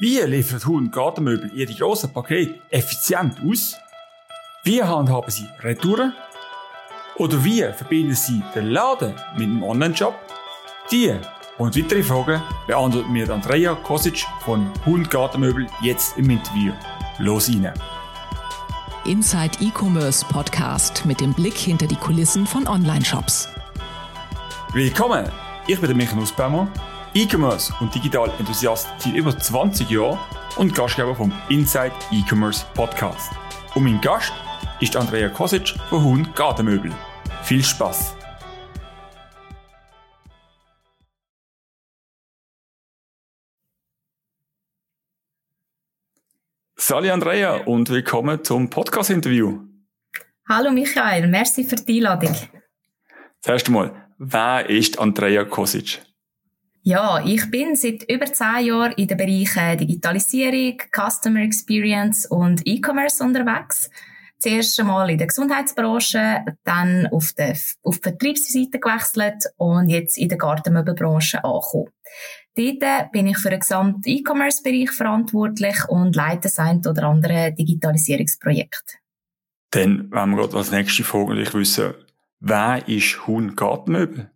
Wie liefert Huhn Gartenmöbel ihre grossen Pakete effizient aus? Wie handhaben sie Retouren? Oder wie verbinden sie den Laden mit dem Online-Shop? Die und weitere Fragen beantwortet mir Andrea Kosic von Huhn Gartenmöbel jetzt im Interview. Los rein! Inside E-Commerce Podcast mit dem Blick hinter die Kulissen von Online-Shops. Willkommen! Ich bin der Michael Nussbaumer E-Commerce und Digital-Enthusiast seit über 20 Jahren und Gastgeber vom Inside E-Commerce Podcast. Und mein Gast ist Andrea Kosic von Hund Gartenmöbel. Viel Spaß! Sali Andrea und willkommen zum Podcast-Interview. Hallo Michael, merci für die Einladung. Zuerst einmal, wer ist Andrea Kosic? Ja, ich bin seit über zehn Jahren in den Bereichen Digitalisierung, Customer Experience und E-Commerce unterwegs. Zuerst einmal in der Gesundheitsbranche, dann auf, der, auf die Vertriebsseite gewechselt und jetzt in der Gartenmöbelbranche angekommen. Dort bin ich für den gesamten E-Commerce-Bereich verantwortlich und leite ein oder andere Digitalisierungsprojekt. Dann wenn wir gerade als nächste Frage wissen, wer ist Huhn Gartenmöbel?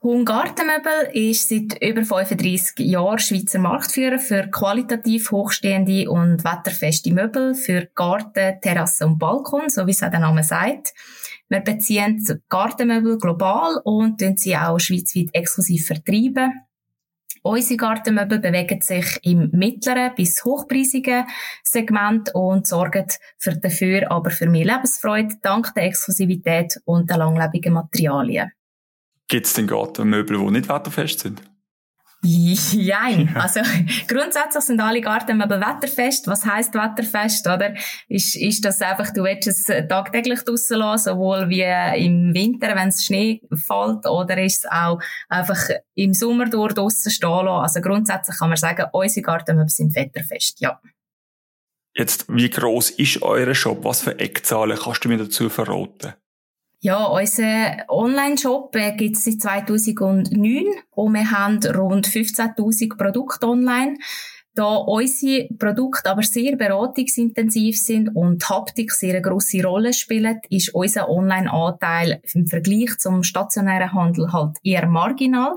Huhn Gartenmöbel ist seit über 35 Jahren Schweizer Marktführer für qualitativ hochstehende und wetterfeste Möbel für Garten, Terrasse und Balkon, so wie es auch der Name sagt. Wir beziehen Gartenmöbel global und sie auch schweizweit exklusiv vertreiben. Unsere Gartenmöbel bewegen sich im mittleren bis hochpreisigen Segment und sorgen für dafür aber für mehr Lebensfreude dank der Exklusivität und der langlebigen Materialien. Gibt es denn Gartenmöbel, die nicht wetterfest sind? Jein. Also, grundsätzlich sind alle Gartenmöbel wetterfest. Was heisst wetterfest, oder? Ist, ist das einfach, du willst es tagtäglich draussen lassen, sowohl wie im Winter, wenn es Schnee fällt, oder ist es auch einfach im Sommer durch draussen stehen lassen? Also, grundsätzlich kann man sagen, unsere Gartenmöbel sind wetterfest, ja. Jetzt, wie gross ist euer Shop? Was für Eckzahlen kannst du mir dazu verraten? Ja, unser Online-Shop äh, gibt es seit 2009 und wir haben rund 15.000 Produkte online. Da unsere Produkte aber sehr beratungsintensiv sind und Haptik sehr eine grosse Rolle spielt, ist unser Online-Anteil im Vergleich zum stationären Handel halt eher marginal.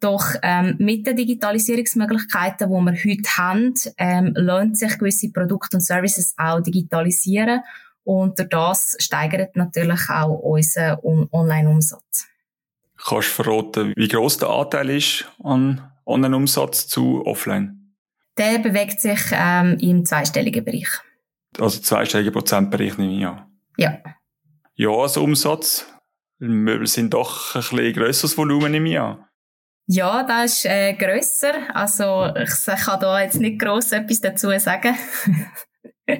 Doch ähm, mit den Digitalisierungsmöglichkeiten, die wir heute haben, ähm, lohnt sich gewisse Produkte und Services auch digitalisieren und durch das steigert natürlich auch unser Online-Umsatz. Kannst du verraten, wie groß der Anteil ist an Online-Umsatz zu Offline? Der bewegt sich ähm, im zweistelligen Bereich. Also zweistelliger Prozentbereich nehme ich an. Ja. Jahresumsatz? Möbel sind doch ein bisschen grösseres Volumen ich an. Ja, das ist äh, grösser. Also ich kann da jetzt nicht gross etwas dazu sagen.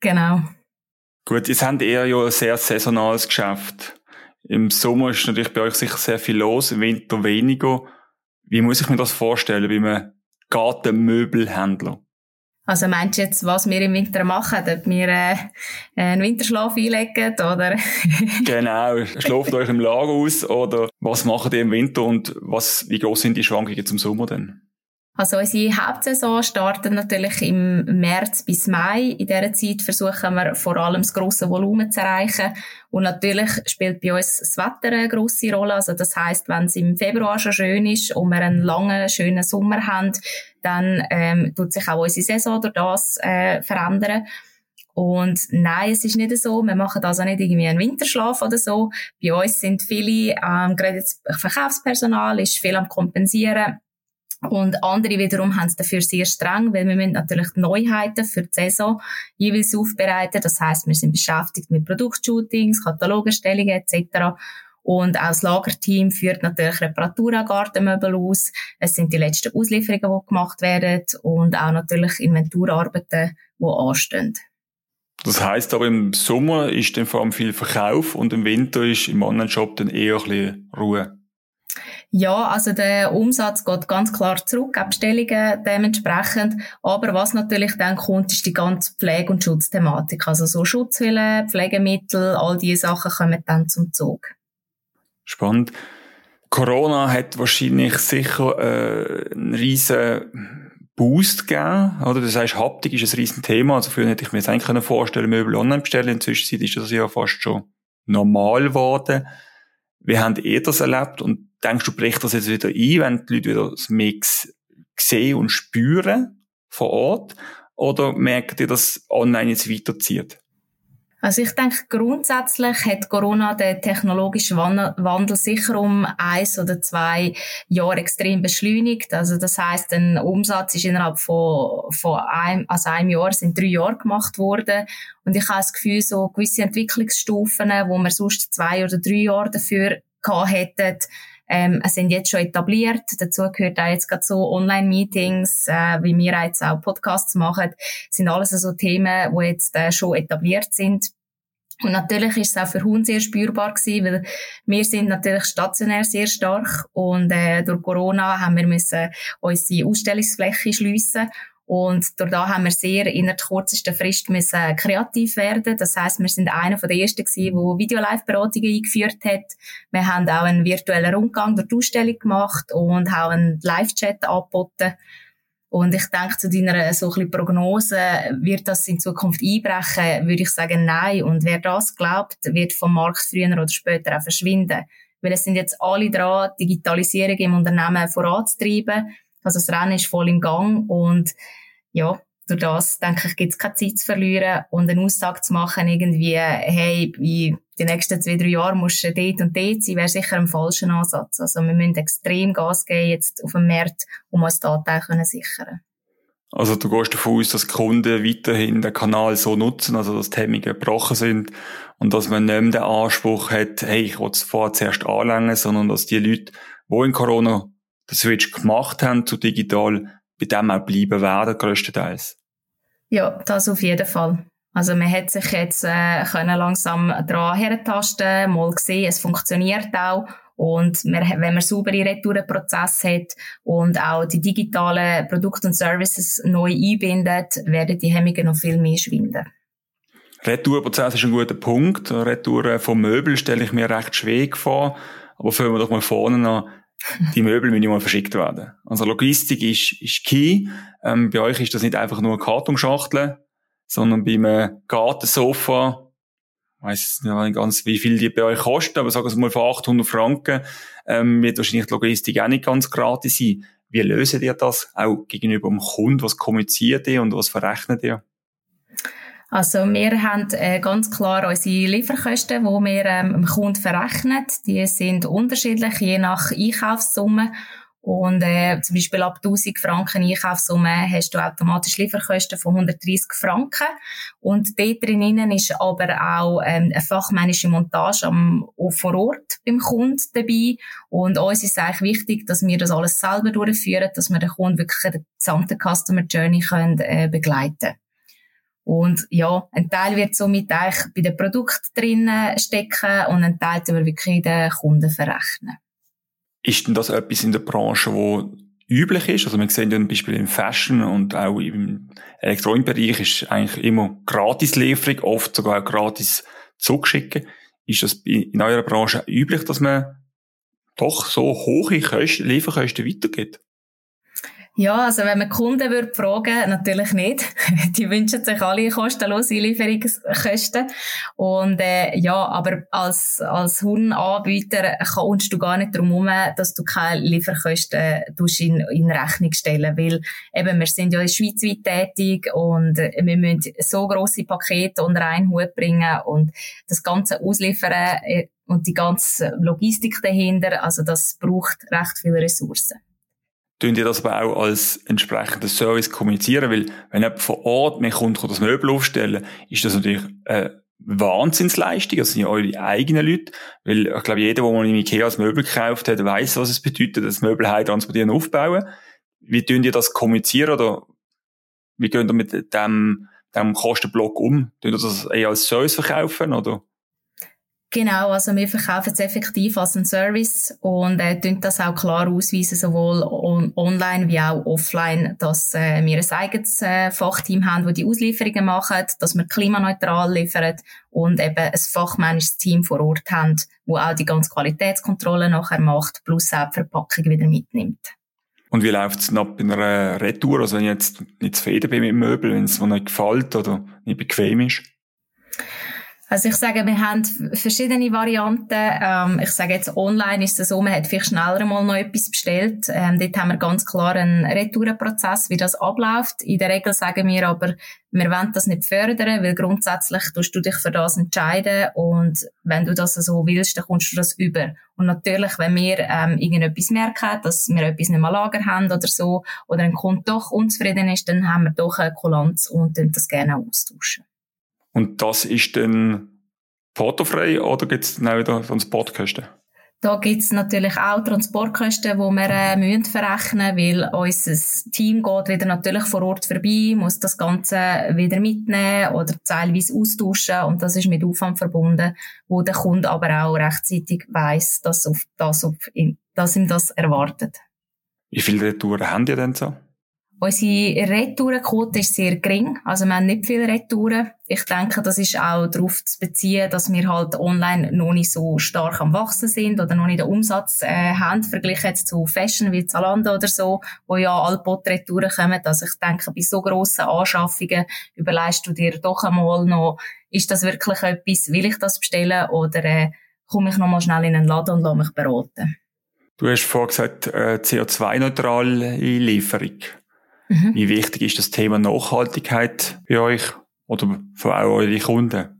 Genau. Gut, jetzt habt ihr ja ein sehr saisonales Geschäft. Im Sommer ist natürlich bei euch sicher sehr viel los, im Winter weniger. Wie muss ich mir das vorstellen bei einem Gartenmöbelhändler? Also meinst du jetzt, was wir im Winter machen? Ob wir äh, einen Winterschlaf einlegen oder? genau, schlaft euch im Lager aus oder was macht ihr im Winter und was, wie groß sind die Schwankungen zum Sommer denn? Also unsere Hauptsaison startet natürlich im März bis Mai. In dieser Zeit versuchen wir vor allem das grosse Volumen zu erreichen. Und natürlich spielt bei uns das Wetter eine grosse Rolle. Also das heißt, wenn es im Februar schon schön ist und wir einen langen, schönen Sommer haben, dann ähm, tut sich auch unsere Saison durch das äh, verändern. Und nein, es ist nicht so. Wir machen also nicht irgendwie einen Winterschlaf oder so. Bei uns sind viele, ähm, gerade jetzt Verkaufspersonal ist viel am kompensieren und andere wiederum haben es dafür sehr streng, weil wir müssen natürlich Neuheiten für die Saison jeweils aufbereiten. Das heißt, wir sind beschäftigt mit Produktshootings, Katalogerstellungen etc. Und auch das Lagerteam führt natürlich Reparatur an Gartenmöbel aus. Es sind die letzten Auslieferungen, die gemacht werden und auch natürlich Inventurarbeiten, die anstehen. Das heißt aber im Sommer ist dann vor allem viel Verkauf und im Winter ist im Online-Shop dann eher ein bisschen Ruhe. Ja, also der Umsatz geht ganz klar zurück, Abstellungen dementsprechend. Aber was natürlich dann kommt, ist die ganze Pflege- und Schutzthematik. Also so Schutzhüllen, Pflegemittel, all diese Sachen kommen dann zum Zug. Spannend. Corona hat wahrscheinlich sicher äh, einen riesen Boost gegeben, oder? Das heißt, Haptik ist ein riesen Thema. Also früher hätte ich mir jetzt eigentlich vorstellen Möbel online bestellen. Inzwischen ist das ja fast schon normal geworden. Wie habt ihr das erlebt? Und denkst du, bricht das jetzt wieder ein, wenn die Leute wieder das Mix sehen und spüren vor Ort? Oder merkt ihr, dass online jetzt weiterzieht? Also ich denke, grundsätzlich hat Corona den technologischen Wandel sicher um eins oder zwei Jahre extrem beschleunigt. Also das heißt, ein Umsatz ist innerhalb von, von einem, also einem Jahr sind drei Jahre gemacht worden. Und ich habe das Gefühl, so gewisse Entwicklungsstufen, wo man sonst zwei oder drei Jahre dafür gehabt hätten, ähm, sind jetzt schon etabliert. Dazu gehört auch jetzt gerade so Online-Meetings, äh, wie wir jetzt auch Podcasts machen, sind alles so Themen, die jetzt äh, schon etabliert sind. Und natürlich ist es auch für Hund sehr spürbar gewesen, weil wir sind natürlich stationär sehr stark und äh, durch Corona haben wir müssen unsere Ausstellungsfläche schliessen und durch da haben wir sehr in der kurzesten Frist müssen kreativ werden. Das heißt, wir sind einer von der ersten gewesen, die Video-Live-Beratungen eingeführt hat. Wir haben auch einen virtuellen Rundgang durch die Ausstellung gemacht und auch einen Live-Chat angeboten. Und ich denke, zu deiner so ein Prognose, wird das in Zukunft einbrechen, würde ich sagen, nein. Und wer das glaubt, wird vom Markt früher oder später auch verschwinden. Weil es sind jetzt alle dran, Digitalisierung im Unternehmen voranzutreiben. Also das Rennen ist voll im Gang und ja, durch das, denke ich, gibt es keine Zeit zu verlieren und eine Aussage zu machen, irgendwie, hey, wie die nächsten zwei, drei Jahre musst du dort und dort sein, wäre sicher ein falscher Ansatz. Also wir müssen extrem Gas geben jetzt auf dem Markt, um uns Daten können sichern Also du gehst davon aus, dass Kunden weiterhin den Kanal so nutzen, also dass die Hemmungen gebrochen sind und dass man nicht mehr den Anspruch hat, hey, ich will es vorher zuerst anlängen, sondern dass die Leute, die in Corona den Switch gemacht haben zu digital, bei dem auch bleiben werden, größtenteils. Ja, das auf jeden Fall. Also man hat sich jetzt äh, können langsam dran herentasten, mal gesehen, es funktioniert auch. Und man, wenn man saubere Retourenprozesse hat und auch die digitalen Produkte und Services neu einbindet, werden die Hemmungen noch viel mehr schwinden. Retourprozess ist ein guter Punkt. Retouren von Möbeln stelle ich mir recht schwierig vor. Aber fangen wir doch mal vorne an die Möbel müssen mal verschickt werden. Also Logistik ist, ist key. Ähm, bei euch ist das nicht einfach nur eine Kartonschachtel, sondern bei einem Gartensofa, ich weiss nicht ganz, wie viel die bei euch kosten, aber sagen wir mal von 800 Franken, ähm, wird wahrscheinlich die Logistik auch nicht ganz gratis sein. Wie lösen ihr das auch gegenüber dem Kunden? Was kommuniziert ihr und was verrechnet ihr? Also wir haben äh, ganz klar unsere Lieferkosten, die wir ähm, dem Kunden verrechnen. Die sind unterschiedlich, je nach Einkaufssumme. Und äh, zum Beispiel ab 1000 Franken Einkaufssumme hast du automatisch Lieferkosten von 130 Franken. Und dort drinnen ist aber auch ähm, eine fachmännische Montage am, vor Ort beim Kunden dabei. Und uns ist eigentlich wichtig, dass wir das alles selber durchführen, dass wir den Kunden wirklich die gesamte Customer Journey können, äh, begleiten können. Und ja, ein Teil wird somit eigentlich bei den Produkten drinnen stecken und ein Teil wir wirklich den Kunden verrechnen. Ist denn das etwas in der Branche, wo üblich ist? Also wir sehen zum Beispiel im Fashion und auch im Elektronikbereich ist eigentlich immer Gratislieferung, oft sogar auch gratis zugeschicken. Ist das in eurer Branche üblich, dass man doch so hohe Kosten, Lieferkosten weitergibt? Ja, also wenn man Kunden würde fragen, natürlich nicht. Die wünschen sich alle kostenlose Lieferungskosten. Und äh, ja, aber als, als Hundenanbieter kommst du gar nicht darum herum, dass du keine Lieferkosten in, in Rechnung stellen Weil eben, wir sind ja in Schweiz weit tätig und wir müssen so grosse Pakete unter einen Hut bringen und das Ganze ausliefern äh, und die ganze Logistik dahinter, also das braucht recht viele Ressourcen tun die das aber auch als entsprechenden Service kommunizieren, weil wenn jemand vor Ort mir kommt, kann das Möbel aufstellen, ist das natürlich eine Wahnsinnsleistung, das sind ja eure eigenen Leute, weil ich glaube, jeder, der mal im Ikea das Möbel gekauft hat, weiß, was es bedeutet, das Möbel heim transportieren und aufbauen. Wie tun die das kommunizieren oder wie gehen ihr mit dem, dem Kostenblock um? Tun ihr das eher als Service verkaufen oder? Genau, also wir verkaufen es effektiv als ein Service und äh, das auch klar ausweisen, sowohl on online wie auch offline, dass äh, wir ein eigenes äh, Fachteam haben, das die Auslieferungen macht, dass wir klimaneutral liefern und eben ein fachmännisches Team vor Ort haben, wo auch die ganze Qualitätskontrolle nachher macht, plus auch die Verpackung wieder mitnimmt. Und wie läuft es bei einer Retour? Also wenn ich jetzt nicht zufrieden bin mit dem Möbel, wenn es mir nicht gefällt oder nicht bequem ist? Also ich sage, wir haben verschiedene Varianten. Ähm, ich sage jetzt, online ist es so, man hat vielleicht schneller mal noch etwas bestellt. Ähm, dort haben wir ganz klar einen Retourenprozess, wie das abläuft. In der Regel sagen wir aber, wir wollen das nicht fördern, weil grundsätzlich tust du dich für das entscheiden und wenn du das so willst, dann kommst du das über. Und natürlich, wenn wir ähm, irgendetwas merken, dass wir etwas nicht mehr Lager haben oder so, oder ein Kunde doch unzufrieden ist, dann haben wir doch eine Kulanz und dann das gerne austauschen. Und das ist dann fotofrei oder gibt es dann auch wieder Transportkosten? Da gibt's natürlich auch Transportkosten, die wir äh, müssen verrechnen müssen, weil unser Team geht wieder natürlich vor Ort vorbei, muss das Ganze wieder mitnehmen oder teilweise austauschen und das ist mit Aufwand verbunden, wo der Kunde aber auch rechtzeitig weiss, dass, auf das, auf ihn, dass ihm das erwartet. Wie viele Retouren haben ihr denn so? Unsere Retourenquote ist sehr gering. Also wir haben nicht viele Retouren. Ich denke, das ist auch darauf zu beziehen, dass wir halt online noch nicht so stark am Wachsen sind oder noch nicht den Umsatz äh, haben, verglichen jetzt zu Fashion wie Zalando oder so, wo ja alle Retouren kommen. Also ich denke, bei so grossen Anschaffungen überlegst du dir doch einmal noch, ist das wirklich etwas, will ich das bestellen oder äh, komme ich noch mal schnell in einen Laden und lasse mich beraten. Du hast vorhin gesagt, äh, CO2-neutrale Lieferung. Mhm. Wie wichtig ist das Thema Nachhaltigkeit bei euch oder für auch eure Kunden?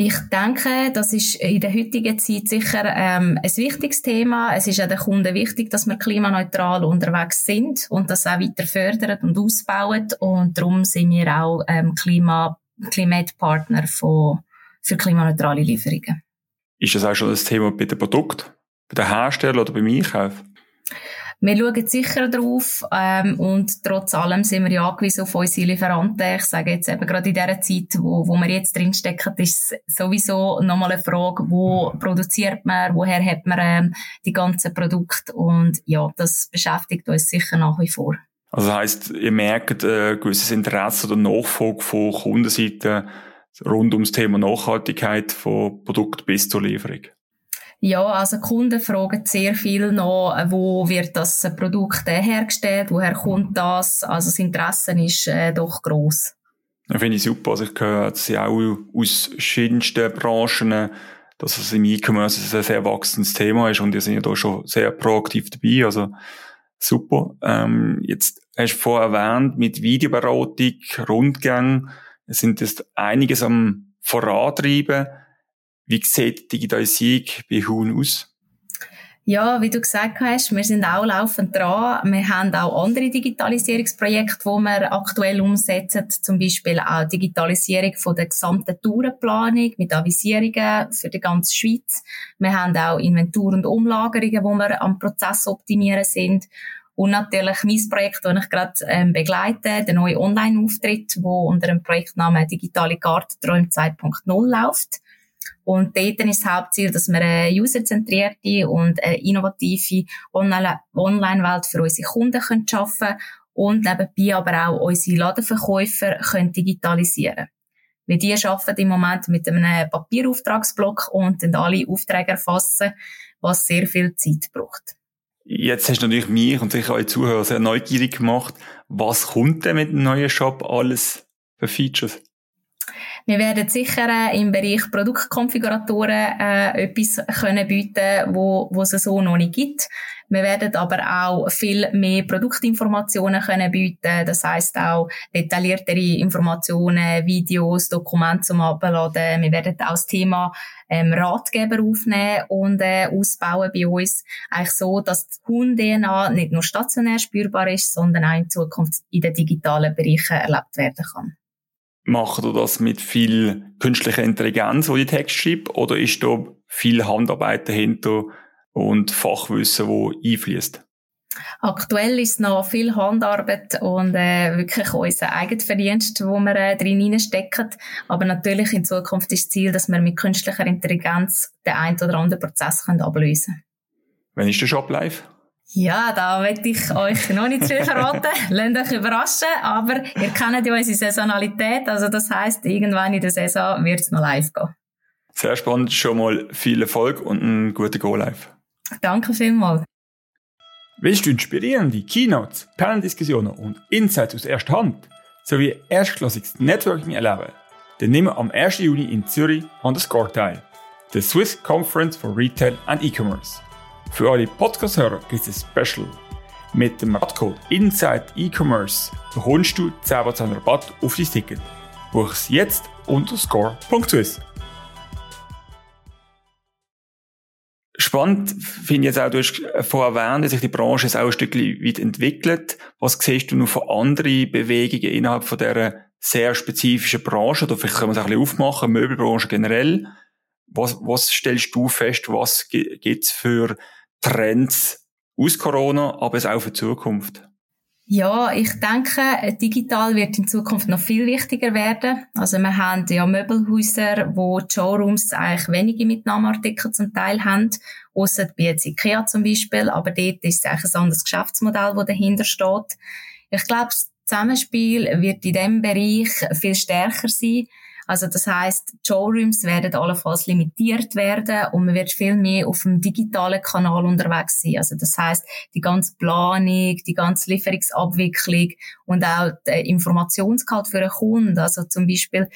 Ich denke, das ist in der heutigen Zeit sicher ähm, ein wichtiges Thema. Es ist auch den Kunden wichtig, dass wir klimaneutral unterwegs sind und das auch weiter fördern und ausbauen. Und darum sind wir auch ähm, Klima, Klimatpartner von, für klimaneutrale Lieferungen. Ist das auch schon das Thema bei den Produkten, bei den Herstellern oder beim Einkauf? Wir schauen sicher drauf ähm, und trotz allem sind wir ja angewiesen auf unsere Lieferanten. Ich sage jetzt eben gerade in dieser Zeit, wo, wo wir jetzt drinstecken, ist sowieso nochmal eine Frage, wo produziert man, woher hat man ähm, die ganzen Produkte und ja, das beschäftigt uns sicher nach wie vor. Also heisst, ihr merkt äh, gewisses Interesse oder Nachfolge von Kundenseite rund ums Thema Nachhaltigkeit von Produkt bis zur Lieferung? Ja, also Kunden fragen sehr viel noch, wo wird das Produkt hergestellt, woher kommt das? Also das Interesse ist äh, doch groß. Ja, finde ich super. Also ich höre, sie auch aus verschiedensten Branchen, dass es im E-Commerce ein sehr wachsendes Thema ist und ihr seid ja da schon sehr proaktiv dabei. Also super. Ähm, jetzt hast du vorher erwähnt, mit Videoberatung, Rundgang, sind jetzt einiges am Vorantreiben. Wie sieht Digitalisierung bei Huhn aus? Ja, wie du gesagt hast, wir sind auch laufend dran. Wir haben auch andere Digitalisierungsprojekte, die wir aktuell umsetzen. Zum Beispiel auch Digitalisierung von der gesamten Tourenplanung mit Avisierungen für die ganze Schweiz. Wir haben auch Inventur- und Umlagerungen, wo wir am Prozess optimieren sind. Und natürlich mein Projekt, das ich gerade ähm, begleite, der neue Online-Auftritt, wo unter dem Projektnamen Digitale Karte Träum 2.0 läuft. Und dort ist das Hauptziel, dass wir eine userzentrierte und eine innovative Online-Welt für unsere Kunden schaffen können und nebenbei aber auch unsere Ladenverkäufer können digitalisieren Weil die arbeiten im Moment mit einem Papierauftragsblock und dann alle Aufträge erfassen, was sehr viel Zeit braucht. Jetzt hast du natürlich mich und sicher alle Zuhörer sehr neugierig gemacht. Was kommt denn mit dem neuen Shop alles für Features? Wir werden sicher im Bereich Produktkonfiguratoren äh, etwas können bieten, wo, wo es so noch nicht gibt. Wir werden aber auch viel mehr Produktinformationen können bieten. Das heißt auch detailliertere Informationen, Videos, Dokumente zum Abladen. Wir werden auch das Thema ähm, Ratgeber aufnehmen und äh, ausbauen bei uns. Eigentlich so, dass die Hund-DNA nicht nur stationär spürbar ist, sondern auch in Zukunft in den digitalen Bereichen erlebt werden kann. Macht ihr das mit viel künstlicher Intelligenz, wo die Text schreibt, oder ist da viel Handarbeit dahinter und Fachwissen, wo einfließt? Aktuell ist noch viel Handarbeit und äh, wirklich unser eigenes Verdienst, wo wir äh, drin hineinstecken. Aber natürlich in Zukunft ist das Ziel, dass wir mit künstlicher Intelligenz den einen oder anderen Prozess können ablösen können. Wann ist der Shop live? Ja, da möchte ich euch noch nicht zu viel verraten. Lasst euch überraschen. Aber ihr kennt ja unsere Saisonalität. Also das heisst, irgendwann in der Saison wird es noch live gehen. Sehr spannend. Schon mal viel Erfolg und einen guten Go-Live. Danke vielmals. Willst du inspirierende Keynotes, Panel-Diskussionen und Insights aus erster Hand sowie erstklassiges Networking erleben? Dann nimm am 1. Juni in Zürich an der Score teil, der Swiss Conference for Retail and E-Commerce. Für alle Podcast-Hörer gibt es ein Special. Mit dem Rabattcode Inside E-Commerce bekommst du 10% Rabatt auf dein Ticket. Buch es jetzt unter score.swiss. Spannend finde ich jetzt auch, du hast vorher erwähnt, dass sich die Branche jetzt auch ein Stückchen weit entwickelt. Was siehst du noch von anderen Bewegungen innerhalb von dieser sehr spezifischen Branche? Oder vielleicht können wir es auch ein bisschen aufmachen, Möbelbranche generell. Was, was stellst du fest, was gibt es für Trends aus Corona, aber auch für die Zukunft? Ja, ich denke, digital wird in Zukunft noch viel wichtiger werden. Also wir haben ja Möbelhäuser, wo die Showrooms eigentlich wenige Mitnahmeartikel zum Teil haben, außer bei jetzt Ikea zum Beispiel, aber dort ist es eigentlich ein anderes Geschäftsmodell, das dahinter steht. Ich glaube, das Zusammenspiel wird in diesem Bereich viel stärker sein. Also das heißt, Showrooms werden allenfalls limitiert werden und man wird viel mehr auf dem digitalen Kanal unterwegs sein. Also das heißt, die ganze Planung, die ganze Lieferungsabwicklung und auch der Informationsgehalt für einen Kunden. Also zum Beispiel,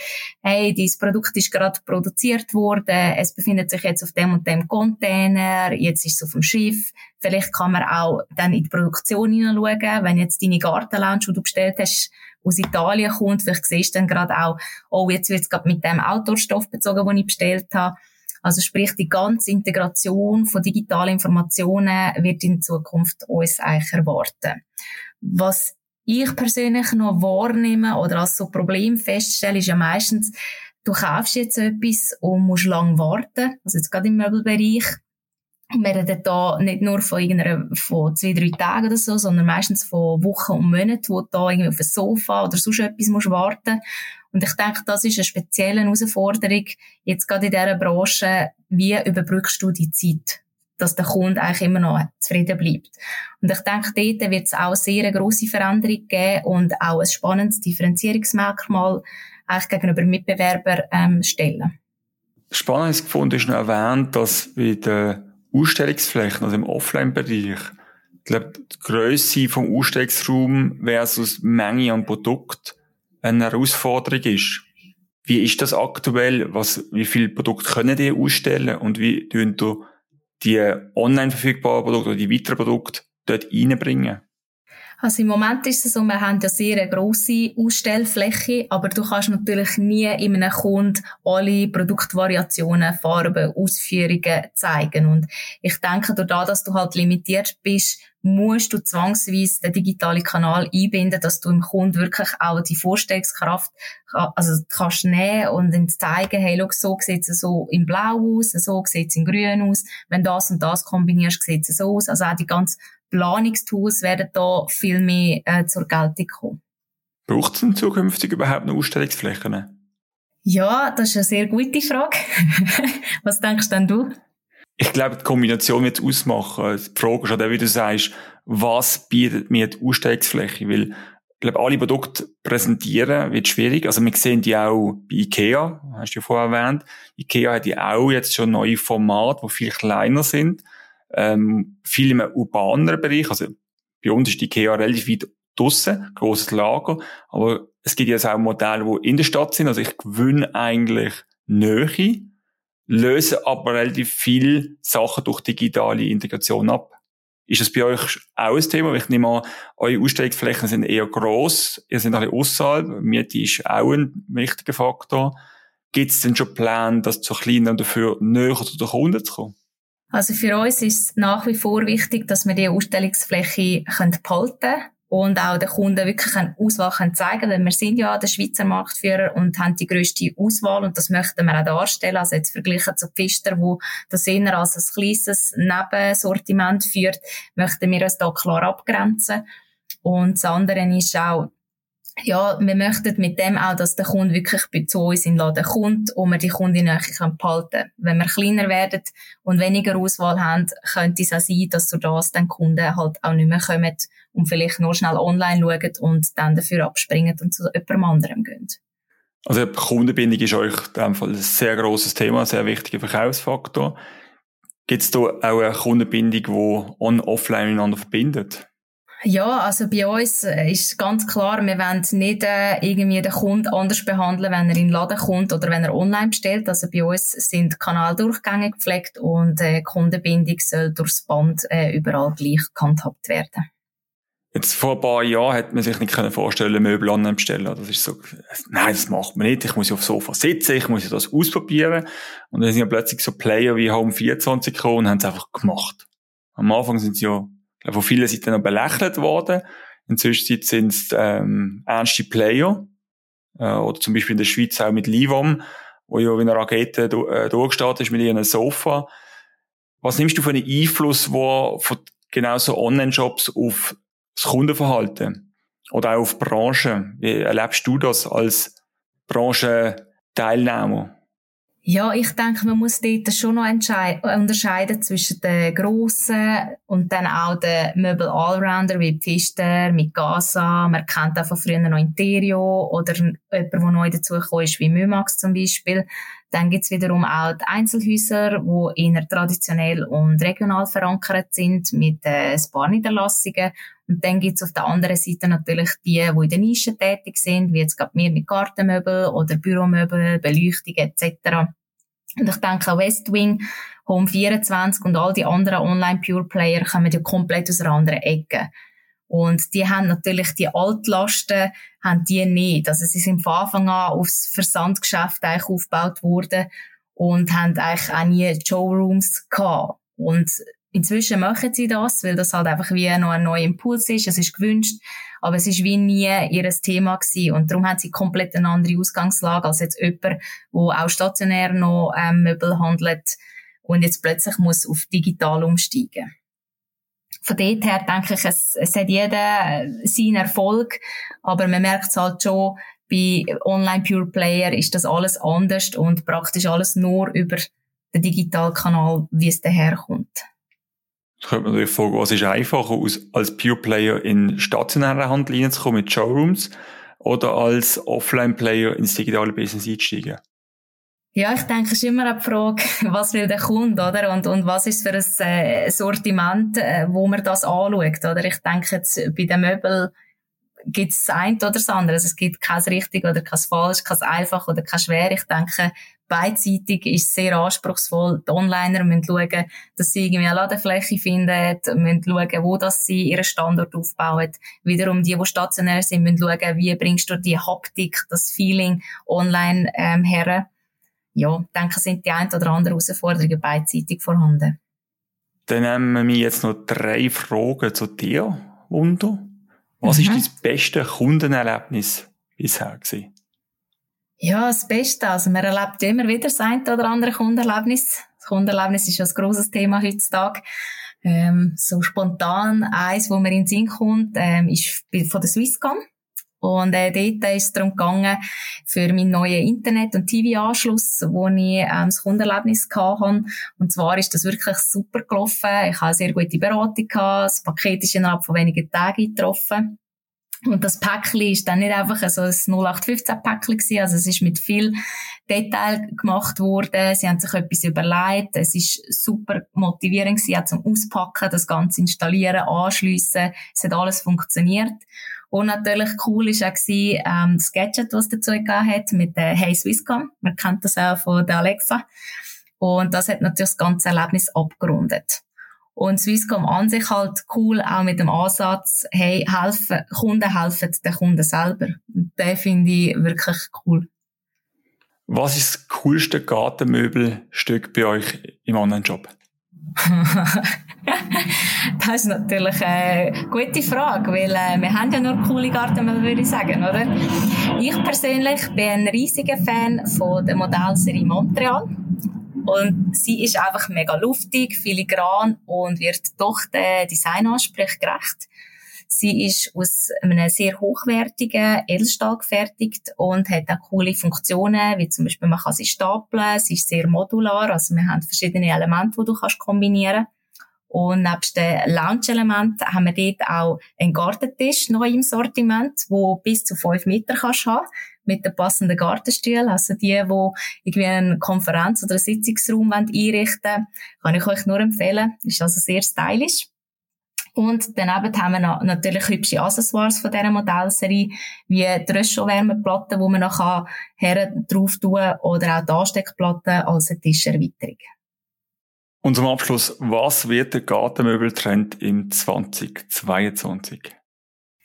hey, dieses Produkt ist gerade produziert worden, es befindet sich jetzt auf dem und dem Container, jetzt ist es auf dem Schiff. Vielleicht kann man auch dann in die Produktion hineinschauen, wenn jetzt deine Gartenlounge, die du bestellt hast, aus Italien kommt. Vielleicht siehst du dann gerade auch, oh, jetzt wird es gerade mit dem Outdoor-Stoff bezogen, den ich bestellt habe. Also sprich, die ganze Integration von digitalen Informationen wird in Zukunft uns eigentlich erwarten. Was ich persönlich noch wahrnehme oder als so Problem feststelle, ist ja meistens, du kaufst jetzt etwas und musst lang warten. Also jetzt gerade im Möbelbereich wir reden da nicht nur von irgendeiner, von zwei, drei Tagen oder so, sondern meistens von Wochen und Monaten, wo du da irgendwie auf ein Sofa oder sonst etwas musst warten. Und ich denke, das ist eine spezielle Herausforderung, jetzt gerade in dieser Branche, wie überbrückst du die Zeit? dass der Kunde eigentlich immer noch zufrieden bleibt. Und ich denke, dort wird es auch sehr eine grosse Veränderung geben und auch ein spannendes Differenzierungsmerkmal eigentlich gegenüber Mitbewerbern ähm, stellen. Spannend gefunden, ist noch erwähnt, dass bei der Ausstellungsflächen, also im Offline-Bereich, ich glaube, die Grösse vom Ausstellungsraum versus Menge an Produkt eine Herausforderung ist. Wie ist das aktuell? Was, wie viele Produkte können die ausstellen und wie tun du die online verfügbaren Produkte oder die weiteren Produkte dort reinbringen? Also im Moment ist es so, wir haben ja sehr eine grosse Ausstellfläche, aber du kannst natürlich nie in einem Kunden alle Produktvariationen, Farben, Ausführungen zeigen. Und ich denke, dadurch, dass du halt limitiert bist, musst du zwangsweise den digitalen Kanal einbinden, dass du im Kunden wirklich auch die Vorstellungskraft also kannst nehmen und ihm zeigen, hey, schau, so sieht es so in Blau aus, so sieht es in Grün aus. Wenn das und das kombinierst, sieht es so aus. Also auch die ganze Planungstools werden da viel mehr äh, zur Geltung kommen. Braucht es denn zukünftig überhaupt noch Ausstellungsflächen? Ja, das ist eine sehr gute Frage. Was denkst denn du? Ich glaube, die Kombination wird es ausmachen. Die Frage ist auch, wie du sagst, was bietet mir die Ausstellungsfläche? Weil, ich glaube, alle Produkte präsentieren wird schwierig. Also, wir sehen die auch bei IKEA, hast du ja vorher erwähnt. IKEA hat ja auch jetzt schon neue Formate, die viel kleiner sind ähm, viel im urbaneren Bereich. Also bei uns ist die IKEA relativ weit draussen, grosses Lager. Aber es gibt jetzt auch Modelle, die in der Stadt sind. Also ich gewinne eigentlich Nähe, löse aber relativ viele Sachen durch digitale Integration ab. Ist das bei euch auch ein Thema? Ich nehme an, eure Ausstellungsflächen sind eher gross, ihr seid alle außerhalb, Miete ist auch ein wichtiger Faktor. Gibt es denn schon Pläne, das zu kleiner und dafür näher zu den Kunden zu kommen? Also für uns ist es nach wie vor wichtig, dass wir die Ausstellungsfläche behalten können und auch den Kunden wirklich eine Auswahl können zeigen weil wir sind ja der Schweizer Marktführer und haben die grösste Auswahl und das möchten wir auch darstellen. Also jetzt verglichen zu Pfister, wo das eher als ein kleines Nebensortiment führt, möchten wir uns da klar abgrenzen. Und das andere ist auch, ja, wir möchten mit dem auch, dass der Kunde wirklich zu uns in den Laden kommt und wir die Kundin behalten können. Wenn wir kleiner werden und weniger Auswahl haben, könnte es auch sein, dass durch das dann Kunden halt auch nicht mehr kommen und vielleicht nur schnell online schauen und dann dafür abspringen und zu jemand anderem gehen. Also Kundenbindung ist euch in dem Fall ein sehr grosses Thema, ein sehr wichtiger Verkaufsfaktor. Gibt es da auch eine Kundenbindung, die on-offline miteinander verbindet? Ja, also bei uns äh, ist ganz klar, wir wollen nicht äh, irgendwie den Kunden anders behandeln, wenn er in den Laden kommt oder wenn er online bestellt. Also bei uns sind Kanaldurchgänge gepflegt und äh, Kundenbindung soll durchs Band äh, überall gleich gehandhabt werden. Jetzt vor ein paar Jahren hätte man sich nicht vorstellen Möbel online bestellen. Das ist so, nein, das macht man nicht. Ich muss ja aufs Sofa sitzen, ich muss ja das ausprobieren. Und dann sind ja plötzlich so Player wie Home 24 gekommen und haben es einfach gemacht. Am Anfang sind sie ja, von vielen Seiten noch belächelt worden. Inzwischen sind es ähm, ernste Player. Äh, oder zum Beispiel in der Schweiz auch mit Livom, wo ja wie eine Rakete äh, durchgestartet ist mit ihrem Sofa. Was nimmst du für einen Einfluss, wo von genau so Online-Shops auf das Kundenverhalten oder auch auf Branchen. Wie erlebst du das als Branchenteilnehmer? Ja, ich denke, man muss dort schon noch unterscheiden zwischen den grossen und dann auch den Möbel Allrounder wie Pfister mit Gaza. Man kennt auch von früher noch Interio oder jemand, der neu dazugekommen ist, wie Mymax zum Beispiel. Dann gibt's wiederum auch die Einzelhäuser, die eher traditionell und regional verankert sind mit äh, Sparniederlassungen. Und dann gibt's auf der anderen Seite natürlich die, die in der Nische tätig sind, wie jetzt gerade wir mit Gartenmöbel oder Büromöbel, Beleuchtung etc. Und ich denke, Westwing, Home24 und all die anderen Online-Pure-Player kommen ja komplett aus einer anderen Ecke. Und die haben natürlich die Altlasten, haben die nicht. Also sie sind von Anfang an aufs Versandgeschäft eigentlich aufgebaut worden und haben eigentlich auch nie Showrooms gehabt. Und inzwischen machen sie das, weil das halt einfach wie noch ein neuer Impuls ist. Es ist gewünscht, aber es ist wie nie ihr Thema gewesen. Und darum haben sie komplett eine andere Ausgangslage als jetzt jemand, wo auch stationär noch ähm, Möbel handelt und jetzt plötzlich muss auf digital umsteigen von dort her denke ich, es, es hat jeder seinen Erfolg, aber man merkt es halt schon, bei Online Pure Player ist das alles anders und praktisch alles nur über den Digitalkanal, wie es daherkommt. Jetzt könnte man natürlich fragen, was ist einfacher, als Pure Player in stationäre Handel reinzukommen mit Showrooms oder als Offline Player ins digitale Business einzusteigen? Ja, ich denke, es ist immer eine Frage, was will der Kunde, oder? Und, und was ist für ein äh, Sortiment, äh, wo man das anschaut, oder? Ich denke jetzt, bei den Möbeln gibt es das eine oder das andere. Also es gibt kein richtig oder kein falsch, kein einfach oder kein schwer. Ich denke, beidseitig ist sehr anspruchsvoll. Die Onliner müssen schauen, dass sie irgendwie eine Ladefläche finden, müssen schauen, wo das sie ihren Standort aufbauen. Wiederum die, die stationär sind, müssen schauen, wie bringst du die Haptik, das Feeling online ähm, her ja, denke, sind die ein oder andere Herausforderungen beidseitig vorhanden. Dann nehmen wir jetzt noch drei Fragen zu dir, Wundo. Was mhm. ist dein beste Kundenerlebnis bisher gewesen? Ja, das Beste. Also, man erlebt immer wieder das ein oder andere Kundenerlebnis. Das Kundenerlebnis ist ja ein grosses Thema heutzutage. Ähm, so spontan eins, wo mir in den Sinn kommt, ähm, ist von der Swisscom. Und äh, dort ist es darum gegangen, für meinen neuen Internet- und TV-Anschluss, wo ich ähm, das Kundenerlebnis hatte. Und zwar ist das wirklich super gelaufen. Ich habe eine sehr gute Beratung gehabt. Das Paket ist innerhalb von wenigen Tagen getroffen. Und das Päckchen ist dann nicht einfach so ein 0815-Päckchen gewesen. Also es ist mit viel Detail gemacht worden. Sie haben sich etwas überlegt. Es ist super motivierend gewesen, auch zum Auspacken, das Ganze installieren, anschliessen. Es hat alles funktioniert. Und natürlich cool ist auch gewesen, ähm, das Gadget, was dazu gegeben hat, mit der Hey Swisscom. Man kennt das auch von der Alexa. Und das hat natürlich das ganze Erlebnis abgerundet. Und Swisscom an sich halt cool, auch mit dem Ansatz, hey, helfen, Kunden helfen den Kunden selber. Und den finde ich wirklich cool. Was ist das coolste Gartenmöbelstück bei euch im Online-Shop? das ist natürlich eine gute Frage, weil äh, wir haben ja nur coole Gartenmöbel, würde ich sagen, oder? Ich persönlich bin ein riesiger Fan von der Modellserie Montreal. Und sie ist einfach mega luftig, filigran und wird doch den Designansprüchen gerecht. Sie ist aus einem sehr hochwertigen Edelstahl gefertigt und hat auch coole Funktionen, wie zum Beispiel man kann sie stapeln, sie ist sehr modular, also wir haben verschiedene Elemente, die du kannst kombinieren Und nebst den Lounge-Elementen haben wir dort auch einen Gartentisch neu im Sortiment, wo bis zu fünf Meter kannst haben mit den passenden Gartenstühlen. Also die, die irgendwie einen Konferenz- oder einen Sitzungsraum einrichten wollen, kann ich euch nur empfehlen. Ist also sehr stylisch. Und daneben haben wir natürlich hübsche Accessoires von dieser Modellserie, wie die Röschelwärmeplatte, die man noch her drauf tun kann, oder auch die Ansteckplatte als eine Tischerweiterung. Und zum Abschluss, was wird der Gartenmöbeltrend im 2022?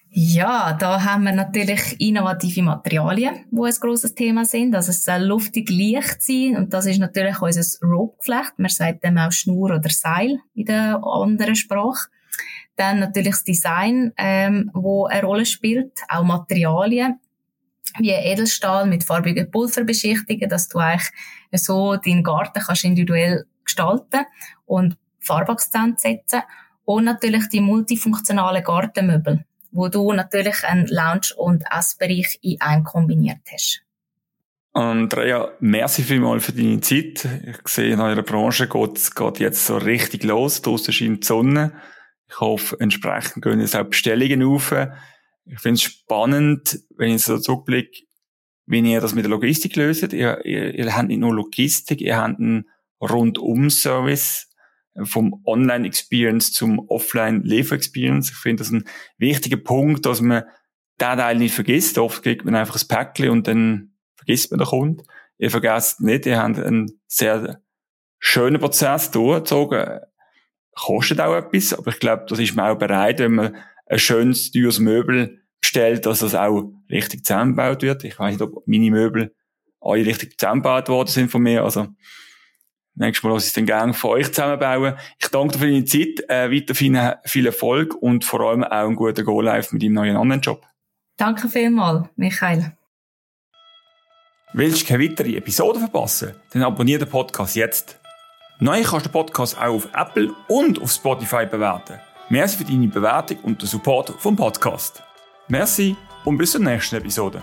Ja, da haben wir natürlich innovative Materialien, die ein grosses Thema sind. Also es soll luftig leicht sein und das ist natürlich unser Rope-Geflecht. Man sagt dem auch Schnur oder Seil in der anderen Sprache. Dann natürlich das Design, ähm, wo eine Rolle spielt, auch Materialien wie Edelstahl mit farbigen Pulver beschichtigen, dass du eigentlich so deinen Garten kannst individuell gestalten und Farbakzent setzen und natürlich die multifunktionalen Gartenmöbel, wo du natürlich einen Lounge- und Essbereich in einem kombiniert hast. Andrea, merci vielmals für deine Zeit. Ich sehe, in eurer Branche geht es jetzt so richtig los. Draussen scheint die Sonne. Ich hoffe, entsprechend gehen jetzt auch Bestellungen auf. Ich finde es spannend, wenn ich so zurückblicke, wie ihr das mit der Logistik löst. Ihr, ihr, ihr habt nicht nur Logistik, ihr habt einen Rundum-Service vom Online-Experience zum Offline-Liefer-Experience. Ich finde das ein wichtiger Punkt, dass man den Teil nicht vergisst. Oft kriegt man einfach ein Päckchen und dann vergisst man den Kunden. Ihr vergesst nicht, ihr habt einen sehr schönen Prozess durchgezogen kostet auch etwas, aber ich glaube, das ist man auch bereit, wenn man ein schönes, teures Möbel bestellt, dass das auch richtig zusammengebaut wird. Ich weiß nicht, ob meine Möbel alle richtig zusammengebaut worden sind von mir, also nächstes Mal lasse ich es dann gerne von euch zusammenbauen. Ich danke dir für deine Zeit, äh, weiterhin viel Erfolg und vor allem auch einen guten Go-Live mit deinem neuen anderen Job. Danke vielmals, Michael. Willst du keine weitere Episode verpassen? Dann abonniere den Podcast jetzt. Neu kannst du den Podcast auch auf Apple und auf Spotify bewerten. Merci für deine Bewertung und den Support vom Podcast. Merci und bis zur nächsten Episode.